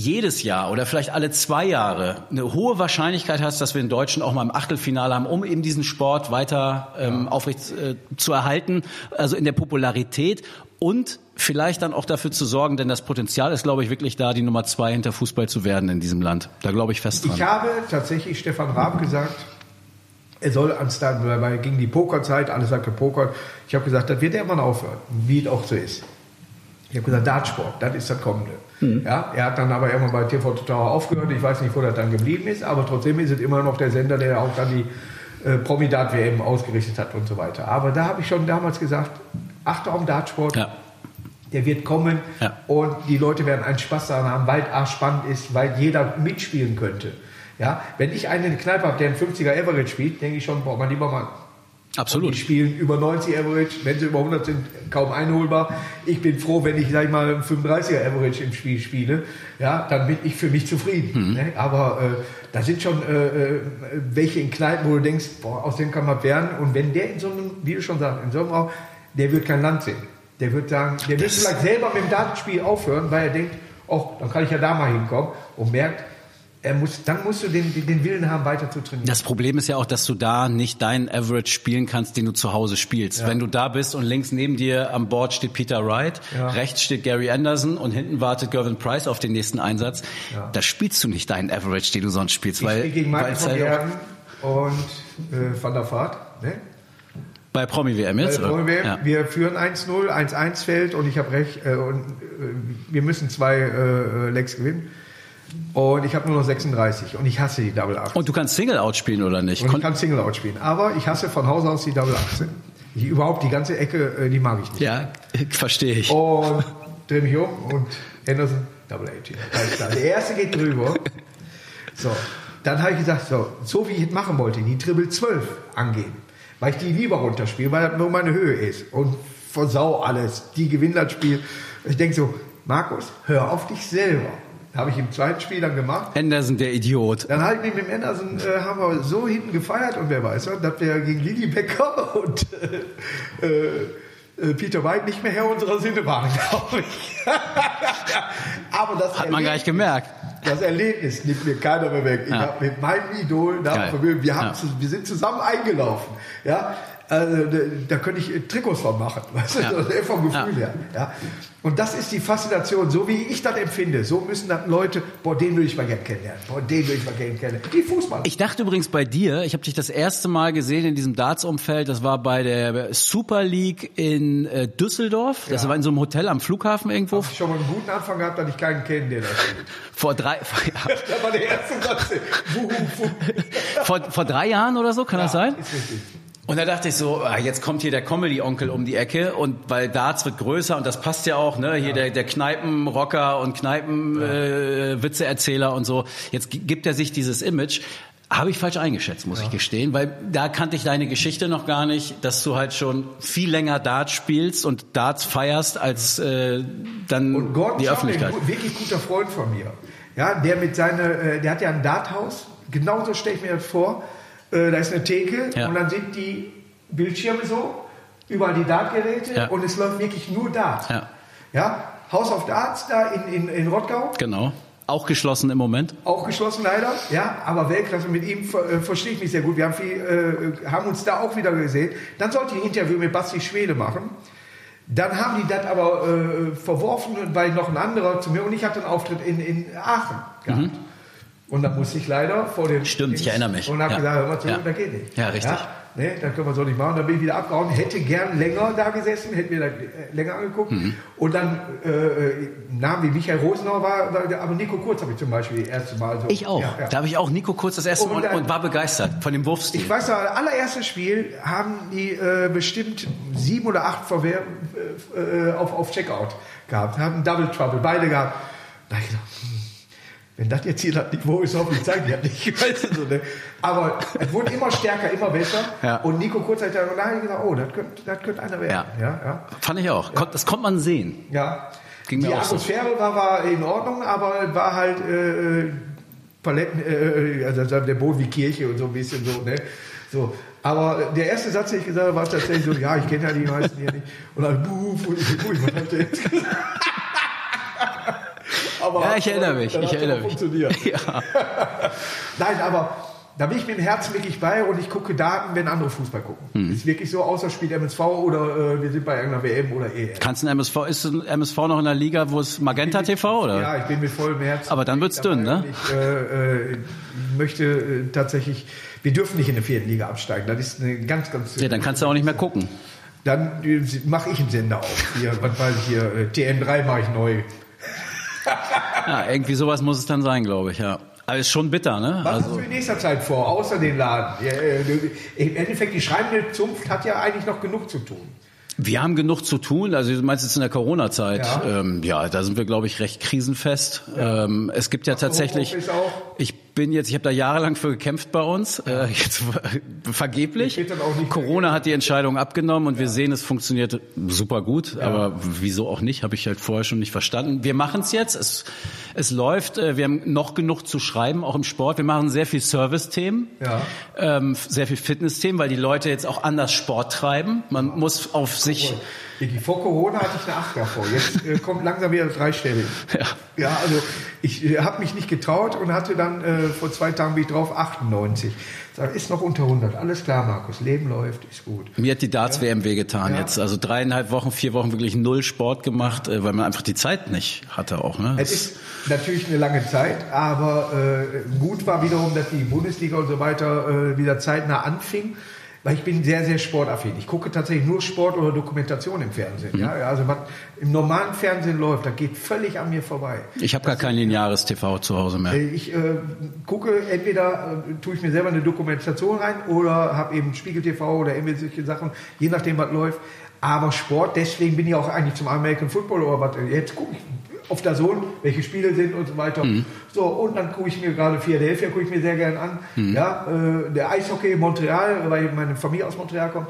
jedes Jahr oder vielleicht alle zwei Jahre eine hohe Wahrscheinlichkeit hast, dass wir einen Deutschen auch mal im Achtelfinale haben, um eben diesen Sport weiter ähm, aufrecht äh, zu erhalten, also in der Popularität und vielleicht dann auch dafür zu sorgen, denn das Potenzial ist, glaube ich, wirklich da, die Nummer zwei hinter Fußball zu werden in diesem Land. Da glaube ich fest dran. Ich habe tatsächlich Stefan Raab gesagt, er soll ans Start, weil ging die Pokerzeit, alles hat gepokert. Ich habe gesagt, das wird er irgendwann aufhören, wie es auch so ist. Ich habe gesagt, Dartsport, das ist das Kommende. Hm. Ja, er hat dann aber irgendwann bei TV Total aufgehört. Ich weiß nicht, wo das dann geblieben ist, aber trotzdem ist es immer noch der Sender, der auch dann die äh, Promi-Dart-WM ausgerichtet hat und so weiter. Aber da habe ich schon damals gesagt, achte auf den Dartsport. Ja. Der wird kommen Ja. und die Leute werden einen Spaß daran haben, weil es spannend ist, weil jeder mitspielen könnte. Ja, wenn ich einen Kneipe habe, der einen 50er Average spielt, denke ich schon, braucht man lieber mal Absolut. die spielen über 90 Average, wenn sie über 100 sind, kaum einholbar. Ich bin froh, wenn ich, sag ich mal, 35er Average im Spiel spiele. Ja, dann bin ich für mich zufrieden. Ne? Aber äh, da sind schon äh, äh, welche in Kneipen, wo du denkst, boah, aus dem kann man werden. Und wenn der in so einem, wie du schon sagst, in so einem Raum, der wird kein Land sehen. Der wird sagen, der wird Das- vielleicht selber mit dem Datenspiel aufhören, weil er denkt, oh, dann kann ich ja da mal hinkommen und merkt, er muss, dann musst du den, den Willen haben, weiter zu trainieren. Das Problem ist ja auch, dass du da nicht deinen Average spielen kannst, den du zu Hause spielst. Wenn du da bist und links neben dir am Board steht Peter Wright, Ja. rechts steht Gary Anderson und hinten wartet Gervin Price auf den nächsten Einsatz, da spielst du nicht deinen Average, den du sonst spielst. Ich weil, spiele gegen es von halt und äh, Van der Vaart. Ne? bei Promi WM Bei jetzt? der oder? Promi-WM, Ja. Wir führen 1-0, 1-1 fällt und ich habe recht. Äh, und, äh, wir müssen zwei äh, Legs gewinnen. Und ich habe nur noch 36 und ich hasse die Double 8. Und du kannst Single Out spielen oder nicht? Und ich kann Single Out spielen. Aber ich hasse von Haus aus die Double 18. Ich, überhaupt die ganze Ecke, äh, die mag ich nicht. ja, verstehe ich. Und drehe mich um und Anderson, Double 18. Alles klar. Der erste geht drüber. So, dann habe ich gesagt, so, so wie ich es machen wollte, die Triple 12 angehen. Weil ich die lieber runterspiele, weil das nur meine Höhe ist. Und versau alles. Die gewinnen das Spiel. Ich denke so, Markus, hör auf dich selber. Habe ich im zweiten Spiel dann gemacht. Anderson, der Idiot. Dann halt mit dem Anderson äh, haben wir so hinten gefeiert und wer weiß, was, dass wir gegen Lili Becker und äh, äh, Peter White nicht mehr Herr unserer Sinne waren, glaube ich. Aber das Hat man gar nicht gemerkt. Das Erlebnis nimmt mir keiner mehr weg. Ich Ja. habe mit meinem Idol, da Geil. wir, haben Ja. wir sind zusammen eingelaufen. Ja, also, da, könnte ich äh, Trikots von machen, weißt du, Ja. vom Gefühl Ja. her. Ja. Und das ist die Faszination, so wie ich das empfinde. So müssen dann Leute, boah, den will ich mal gerne kennenlernen, boah, den will ich mal gerne kennenlernen. Die Fußballer. Ich dachte übrigens bei dir, ich habe dich das erste Mal gesehen in diesem Darts-Umfeld, das war bei der Super League in äh, Düsseldorf. Das Ja. war in so einem Hotel am Flughafen irgendwo. Hab ich schon mal einen guten Anfang gehabt, dass ich keinen kenne, der das. Vor drei, vor, ja, Das war der erste Satz. Wuhu, wuhu. vor, vor drei Jahren oder so, kann das sein? Ist richtig. Und da dachte ich so, ah, jetzt kommt hier der Comedy-Onkel um die Ecke und weil Darts wird größer und das passt ja auch, ne? Hier der, der Kneipenrocker und Kneipenwitzeerzähler äh, Witzeerzähler und so. Jetzt gi- gibt er sich dieses Image. Habe ich falsch eingeschätzt, muss ich gestehen, weil da kannte ich deine Geschichte noch gar nicht, dass du halt schon viel länger Darts spielst und Darts feierst als äh, dann Und Gordon die Öffentlichkeit. ein wirklich guter Freund von mir. Ja, der mit seiner, äh, der hat ja ein Darthaus. Genauso stelle ich mir das vor. Äh, da ist eine Theke Ja. und dann sind die Bildschirme so, überall die Dartgeräte Ja. und es läuft wirklich nur Dart. Ja. Ja, House of Darts da in, in, in Rottgau, Genau. Auch geschlossen im Moment. auch geschlossen leider, ja, aber Weltklasse mit ihm äh, verstehe ich mich sehr gut. Wir haben, viel, äh, haben uns da auch wieder gesehen. Dann sollte ich ein Interview mit Basti Schwede machen. Dann haben die das aber äh, verworfen, weil noch ein anderer zu mir und ich hatte einen Auftritt in, in Aachen gehabt. Und dann musste ich leider vor dem. Mhm. Stimmt, ich erinnere mich. Und habe Ja. gesagt, hör mal zu, Ja. das geht nicht. Ja, richtig. nee, das können wir so nicht machen. Dann bin ich wieder abgehauen, hätte gern länger da gesessen, hätte mir das äh, länger angeguckt. Mhm. Und dann äh, Namen wie Michael Rosenauer war, aber Nico Kurz habe ich zum Beispiel das erste Mal so. Ich auch. Ja, ja. Da habe ich auch Nico kurz das erste Und Mal und, dann- und war begeistert von dem Wurfstil. Ich weiß noch, das allererste Spiel haben die äh, bestimmt sieben oder acht Verwehr, äh, äh, auf, auf Checkout gehabt, haben Double Trouble, beide gehabt. Da hab ich gedacht, hm, wenn das jetzt hier das Niveau ist, hoffentlich zeigen die das nicht. Weißt du, so, ne? Aber es wurde immer stärker, immer besser. Ja. Und Nico Kurz hat dann gesagt, oh, das könnte, das könnte einer werden. Ja. Ja, ja. Fand ich auch. Das konnte man sehen. ja. Ging die auch so. Atmosphäre war, war in Ordnung, aber war halt äh, äh, Paletten, äh, also der Boden wie Kirche und so ein bisschen so, ne? So. Aber der erste Satz, den ich gesagt habe, war tatsächlich so, ja, ich kenne ja die meisten hier nicht. Und dann, buh, buh, buh, was hat der jetzt gesagt? Aber, Ja, ich erinnere aber mich. Ich erinnere mich. Funktioniert. Ja. Nein, aber da bin ich mit dem Herzen wirklich bei und ich gucke Daten, wenn andere Fußball gucken. Hm. Ist wirklich so, außer spielt MSV oder äh, wir sind bei irgendeiner WM oder EM. Kannst du ein MSV, ist ein MSV noch in der Liga, wo es Magenta TV oder? Ja, ich bin mit vollem Herzen. Aber dann wird's dünn, ne? Ich äh, äh, möchte äh, tatsächlich, wir dürfen nicht in der vierten Liga absteigen. Das ist eine ganz, ganz. Ja, dann kannst du auch nicht mehr gucken. Dann äh, mache ich einen Sender auf. Hier, was weiß ich hier, äh, TN3 mache ich neu. Ja, irgendwie sowas muss es dann sein, glaube ich, ja. Aber ist schon bitter, ne? Was hast Also, du in nächster Zeit vor, außer den Laden? Ja, äh, Im Endeffekt, die schreibende Zunft hat ja eigentlich noch genug zu tun. wir haben genug zu tun. Also du meinst jetzt in der Corona-Zeit. Ja. Ja, ähm, ja da sind wir, glaube ich, recht krisenfest. Ähm, es gibt ja tatsächlich. Homeoffice auch? Ich bin jetzt, ich habe da jahrelang für gekämpft bei uns, äh, jetzt vergeblich. Corona hat die Entscheidung abgenommen und wir sehen, es funktioniert super gut. Aber wieso auch nicht, habe ich halt vorher schon nicht verstanden. Wir machen es jetzt, es, es läuft. Äh, wir haben noch genug zu schreiben, auch im Sport. Wir machen sehr viel Service-Themen, Ja. ähm, sehr viel Fitness-Themen, weil die Leute jetzt auch anders Sport treiben. Man muss auf sich vor Corona hatte ich eine 8 davor. Jetzt äh, kommt langsam wieder dreistellig. Ja. Ja, also ich äh, habe mich nicht getraut und hatte dann äh, vor zwei Tagen bin ich drauf 98. Sag, ist noch unter 100. Alles klar, Markus. Leben läuft, ist gut. Mir hat die Darts-WM wehgetan Ja. jetzt. Also dreieinhalb Wochen, vier Wochen wirklich null Sport gemacht, äh, weil man einfach die Zeit nicht hatte auch. Ne? Es ist natürlich eine lange Zeit, aber äh, gut war wiederum, dass die Bundesliga und so weiter äh, wieder zeitnah anfing. Weil ich bin sehr, sehr sportaffin. Ich gucke tatsächlich nur Sport oder Dokumentation im Fernsehen. Ja, also was im normalen Fernsehen läuft, das geht völlig an mir vorbei. ich habe gar kein lineares TV zu Hause mehr. Äh, Ich äh, gucke, entweder äh, tue ich mir selber eine Dokumentation rein oder habe eben Spiegel TV oder irgendwelche Sachen, je nachdem, was läuft. Aber Sport, deswegen bin ich auch eigentlich zum American Football oder was. Jetzt gucke ich auf der Sohn, welche Spiele sind und so weiter. So, und dann gucke ich mir gerade Philadelphia, gucke ich mir sehr gern an. Ja, äh, der Eishockey in Montreal, weil meine Familie aus Montreal kommt,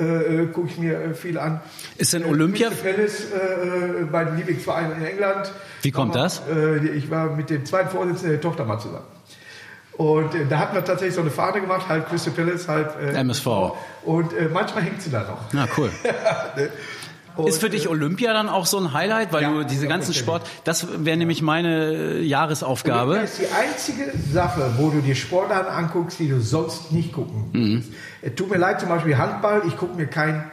äh, äh, gucke ich mir äh, viel an. Ist denn Olympia- Crystal Palace, äh, äh, bei den Lieblingsvereinen in England. Wie kommt das? Äh, ich war mit dem zweiten Vorsitzenden der Tochter mal zusammen. Und äh, da hatten wir tatsächlich so eine Fahne gemacht, halb Crystal Palace, halb äh, MSV. Und äh, manchmal hängt sie da noch. Na cool. Und, Ist für dich äh, Olympia dann auch so ein Highlight, weil Ja, du diese ganzen. Sport, das wäre nämlich meine äh, Jahresaufgabe. Olympia ist die einzige Sache, wo du dir Sportarten anguckst, die du sonst nicht gucken Mhm. Es tut mir leid, zum Beispiel Handball, ich gucke mir kein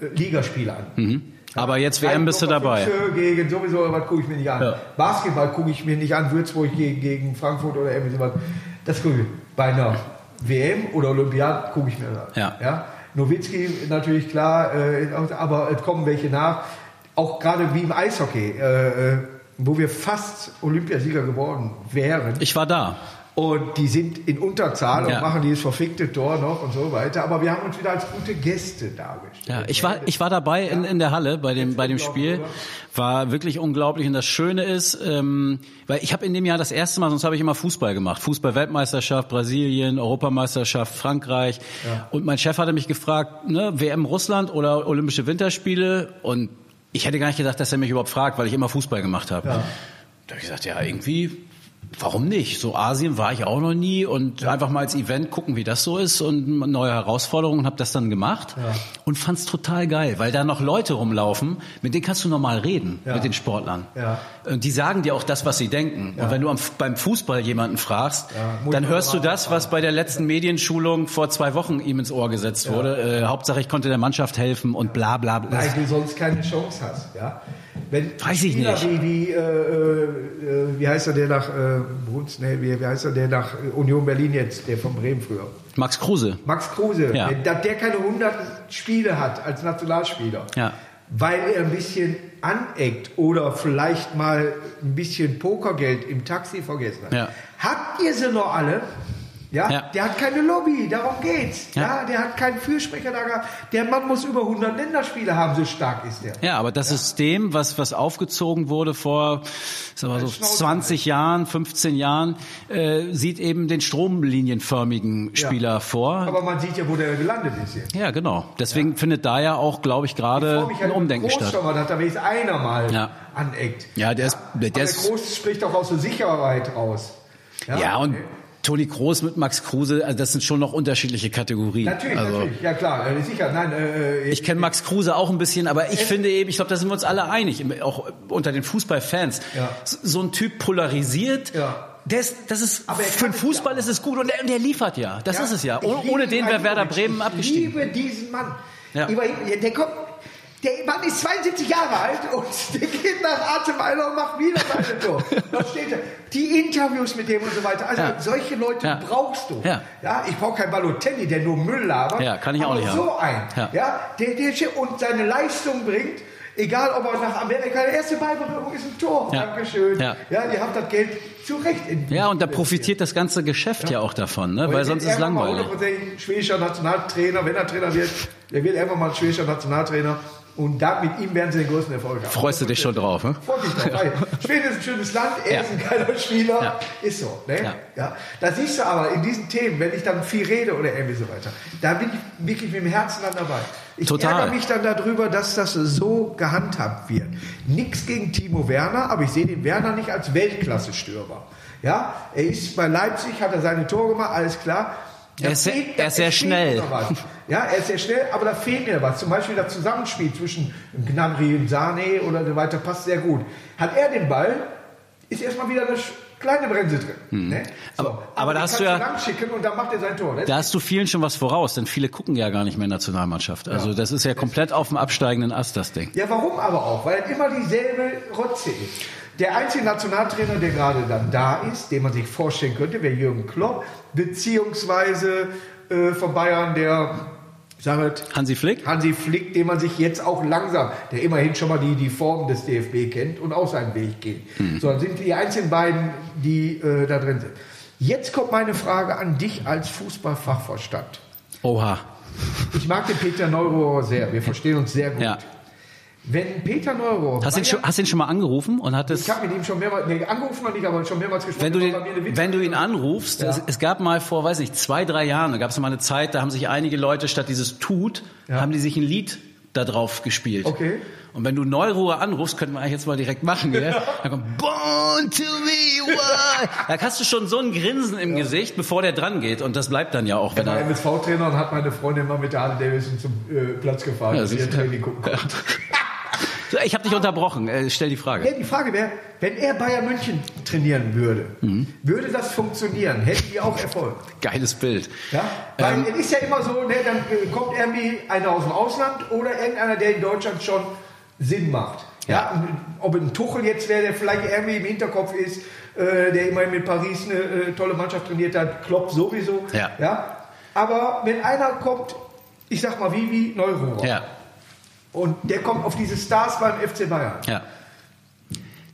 äh, Ligaspiel an. Mhm. Aber jetzt WM bist du 1,5 dabei. Gegen sowieso, was gucke ich mir nicht an. Ja. Basketball gucke ich mir nicht an, Würzburg gegen, gegen Frankfurt oder irgendwie sowas. Das gucke ich. Bei einer WM oder Olympiade gucke ich mir an. Ja. Ja? Nowitzki natürlich klar, äh, aber es kommen welche nach. Auch gerade wie im Eishockey, äh, äh, wo wir fast Olympiasieger geworden wären. Ich war da. Und die sind in Unterzahl Ja. und machen dieses verfickte Tor noch und so weiter. Aber wir haben uns wieder als gute Gäste dargestellt. Ja, ich war, ich war dabei in, in der Halle bei dem, bei dem Spiel. War wirklich unglaublich. Und das Schöne ist, ähm, weil ich habe in dem Jahr das erste Mal, sonst habe ich immer Fußball gemacht. Fußball-Weltmeisterschaft, Brasilien, Europameisterschaft, Frankreich. Und mein Chef hatte mich gefragt, ne, WM Russland oder Olympische Winterspiele. Und ich hätte gar nicht gedacht, dass er mich überhaupt fragt, weil ich immer Fußball gemacht habe. Da habe ich gesagt, ja, irgendwie Warum nicht? So Asien war ich auch noch nie und einfach mal als Event gucken, wie das so ist und neue Herausforderungen habe das dann gemacht und fand's total geil, weil da noch Leute rumlaufen, mit denen kannst du normal reden, Ja. mit den Sportlern. Ja. Und die sagen dir auch das, was sie denken. Und wenn du am, beim Fußball jemanden fragst, dann hörst du das, was bei der letzten Medienschulung vor zwei Wochen ihm ins Ohr gesetzt wurde. Äh, Hauptsache, ich konnte der Mannschaft helfen und bla bla bla. Weil du sonst keine Chance hast. Ja? Wenn Weiß ich Spieler nicht. Wie, wie, äh, äh, wie heißt er, der nach äh, Bruns, nee, wie, wie heißt er, der nach äh, Union Berlin jetzt, der von Bremen früher? Max Kruse. Max Kruse, Ja. dass der keine 100 Spiele hat als Nationalspieler, Ja. weil er ein bisschen aneckt oder vielleicht mal ein bisschen Pokergeld im Taxi vergessen hat. Ja. Habt ihr sie noch alle? Ja? Ja. der hat keine Lobby, darum geht's. Ja. Ja. der hat keinen Fürsprecher da gehabt. Der Mann muss über 100 Länderspiele haben, so stark ist der. Ja, aber das System, was, was aufgezogen wurde vor sag mal so Schnauze 20 Jahren, 15 Jahren, äh, sieht eben den stromlinienförmigen Spieler vor. Aber man sieht ja, wo der gelandet ist jetzt. Ja, genau. Deswegen findet da ja auch, glaube ich, gerade ein Umdenken statt. mal, dass da wenigstens einer mal Ja. aneckt. Ja, der ist, der, der ist Groß spricht doch aus der Sicherheit raus. ja, und Toni Kroos mit Max Kruse, also das sind schon noch unterschiedliche Kategorien. Natürlich, also, natürlich, ja klar, äh, sicher, nein, äh, Ich kenne Max Kruse auch ein bisschen, aber ich finde eben, ich glaube, da sind wir uns alle einig, auch unter den Fußballfans. Ja. So- ein Typ polarisiert. Ja. Der ist, das ist, Aber für den Fußball ja. ist es gut und der, und der liefert ja. Das ist es ja. Ich Oh- Ohne den wäre Werder. Bremen abgestiegen. Ich liebe diesen Mann. Ja. Der kommt, der Mann ist 72 Jahre alt und der geht nach Atemeiler und macht wieder seine Tor. Was steht da? Die Interviews mit dem und so weiter. Also Ja. solche Leute Ja. brauchst du. Ja. ich brauche keinen Balotelli, der nur Müll labert. Ja, kann ich auch aber nicht so haben. ein, Ja. ja. der, der und seine Leistung bringt. Egal, ob er nach Amerika, der erste Ballberührung ist ein Tor. Ja. Dankeschön. Ja. ja, ihr habt das Geld zu Recht in Ja, und da profitiert das ganze Geschäft ja, auch davon, ne? weil er sonst ist es mal langweilig. ein schwedischer Nationaltrainer, wenn er Trainer wird, der wird einfach mal ein schwedischer Nationaltrainer und da mit ihm werden sie den größten Erfolg haben. Freust du dich schon drauf, ne? Freut mich drauf. weil Schweden ist ein schönes Land, er Ja. ist ein geiler Spieler, Ja. ist so. Ne? Ja. Ja. Da siehst du aber in diesen Themen, wenn ich dann viel rede oder irgendwie so weiter, da bin ich wirklich mit dem Herzen dann dabei. Ich Total. ärgere mich dann darüber, dass das so gehandhabt wird. Nichts gegen Timo Werner, aber ich sehe den Werner nicht als Weltklasse-Stürmer. Ja, er ist bei Leipzig, hat er seine Tore gemacht, alles klar. Er ist sehr- er ist sehr schnell. Ja, er ist sehr schnell, aber da fehlt mir was. Zum Beispiel das Zusammenspiel zwischen Gnabry und Sane oder so weiter passt sehr gut. Hat er den Ball, ist erstmal wieder eine kleine Bremse drin. Ne? So. Hm. Aber- aber da hast du ja- lang schicken und dann macht er sein Tor. Das Da hast du vielen schon was voraus, denn viele gucken ja gar nicht mehr Nationalmannschaft. Also das ist ja komplett auf dem absteigenden Ast, das Ding. Ja, warum aber auch? Weil immer dieselbe Rotze ist. Der einzige Nationaltrainer, der gerade dann da ist, den man sich vorstellen könnte, wäre Jürgen Klopp, beziehungsweise äh, von Bayern der, sag mal, Hansi Flick? Hansi Flick, den man sich jetzt auch langsam, der immerhin schon mal die, die Form des DFB kennt und auch seinen Weg geht. So, dann sind die einzigen beiden, die äh, da drin sind. Jetzt kommt meine Frage an dich als Fußballfachverstand. Oha. Ich mag den Peter Neurohrer sehr, wir verstehen uns sehr gut. Ja. Wenn Peter Neurohrer... Hast du ihn schon, hast ihn schon mal angerufen und hat es... Ich habe mit ihm schon mehrmals, nee, angerufen noch nicht, aber schon mehrmals gesprochen. Wenn du, den, wenn du ihn anrufst, Ja. es, es gab mal vor, weiß nicht, zwei, drei Jahren, da gab es mal eine Zeit, da haben sich einige Leute statt dieses Tut, Ja. haben die sich ein Lied da drauf gespielt. Okay. Und wenn du Neuruhr anrufst, könnten wir eigentlich jetzt mal direkt machen, gell? Dann kommt Born to be wild. Da hast du schon so ein Grinsen im Gesicht, bevor der dran geht. Und das bleibt dann ja auch, wenn war er... MSV-Trainer und hat meine Freundin mal mit der Harley Davidson zum äh, Platz gefahren, Ja, dass sie ihr. Training gucken konnte. Ich habe dich unterbrochen. Äh, stell die Frage. Ja, die Frage wäre, wenn er Bayern München trainieren würde, Mhm. würde das funktionieren? Hätten die auch Erfolg? Geiles Bild. Ja? Weil Ähm. es ist ja immer so, ne, dann äh, kommt irgendwie einer aus dem Ausland oder irgendeiner, der in Deutschland schon Sinn macht. Ja. Ja. Ob ein Tuchel jetzt wäre, der vielleicht irgendwie im Hinterkopf ist, äh, der immerhin mit Paris eine äh, tolle Mannschaft trainiert hat, Klopp sowieso. Ja. Ja? Aber wenn einer kommt, ich sag mal wie, wie Neurohrer, Ja. Und der kommt auf diese Stars beim FC Bayern. Ja.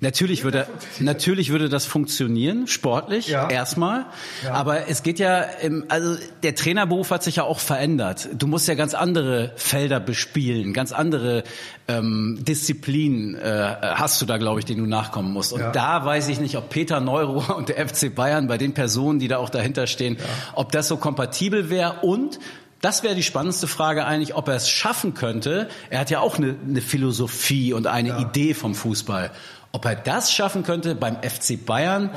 Natürlich würde, natürlich würde das funktionieren, sportlich, Ja. erstmal. Aber es geht ja, im, also der Trainerberuf hat sich ja auch verändert. Du musst ja ganz andere Felder bespielen, ganz andere ähm, Disziplinen äh, hast du da, glaube ich, denen du nachkommen musst. Und Ja. da weiß ich nicht, ob Peter Neuruhr und der FC Bayern bei den Personen, die da auch dahinter stehen, ob das so kompatibel wäre und das wäre die spannendste Frage eigentlich, ob er es schaffen könnte. Er hat ja auch eine, eine Philosophie und eine Idee vom Fußball. Ob er das schaffen könnte, beim FC Bayern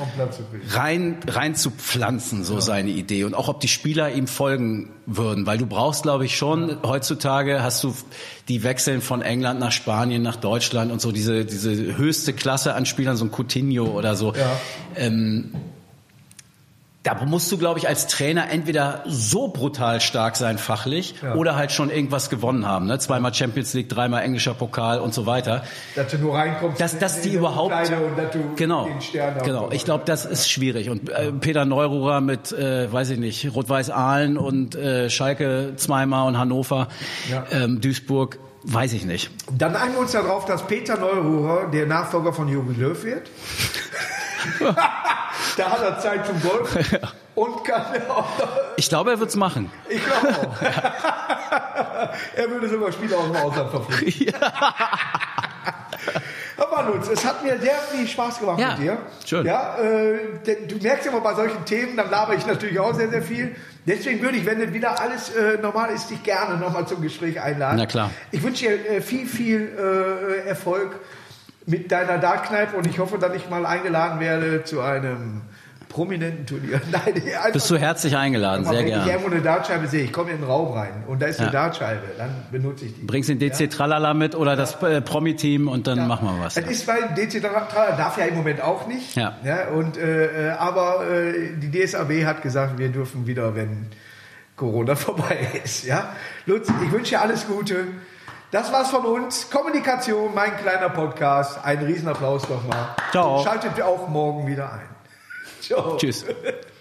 rein, rein zu pflanzen, so seine Idee. Und auch ob die Spieler ihm folgen würden. Weil du brauchst, glaube ich, schon, heutzutage hast du die Wechseln von England nach Spanien, nach Deutschland und so, diese, diese höchste Klasse an Spielern, so ein Coutinho oder so. Ja. Ähm, da musst du, glaube ich, als Trainer entweder so brutal stark sein fachlich Ja. oder halt schon irgendwas gewonnen haben. Ne? Zweimal Champions League, dreimal englischer Pokal und so weiter. Dass du nur reinkommst. Dass, dass die überhaupt und dass du genau den Stern genau ich glaube das ist schwierig und äh, Peter Neururer mit äh, weiß ich nicht Rot-Weiß Aalen und äh, Schalke zweimal und Hannover Ja. ähm, Duisburg weiß ich nicht Dann einigen wir uns darauf, dass Peter Neururer der Nachfolger von Jogi Löw wird. Da hat er Zeit zum Golf und kann auch Ich glaube, er wird's machen. ich glaube auch. er würde sogar Spieler aus dem Ausland verpflichten. Aber Lutz, es hat mir sehr viel Spaß gemacht Ja, mit dir. schön. Ja, äh, denn du merkst immer bei solchen Themen, dann laber ich natürlich auch sehr, sehr viel. Deswegen würde ich, wenn das wieder alles äh, normal ist, dich gerne nochmal zum Gespräch einladen. Na klar. Ich wünsche dir äh, viel, viel äh, Erfolg mit deiner Dartkneipe und ich hoffe, dass ich mal eingeladen werde zu einem prominenten Turnier. Nein, Bist du herzlich eingeladen, sehr wenn ich gerne. irgendwo eine Dartscheibe sehe, ich komme in den Raum rein und da ist eine Ja. Dartscheibe, dann benutze ich die. Bringst den DC Tralala mit oder das äh, Promi-Team und dann machen wir was. Das ist, weil DC Tralala darf ja im Moment auch nicht. Ja. und, äh, äh, aber äh, die DSAB hat gesagt, wir dürfen wieder, wenn Corona vorbei ist. Ja? Lutz, ich wünsche dir alles Gute. Das war's von uns. Kommunikation, mein kleiner Podcast. Einen Riesenapplaus nochmal. Ciao. Schaltet auch morgen wieder ein. Ciao. Tschüss.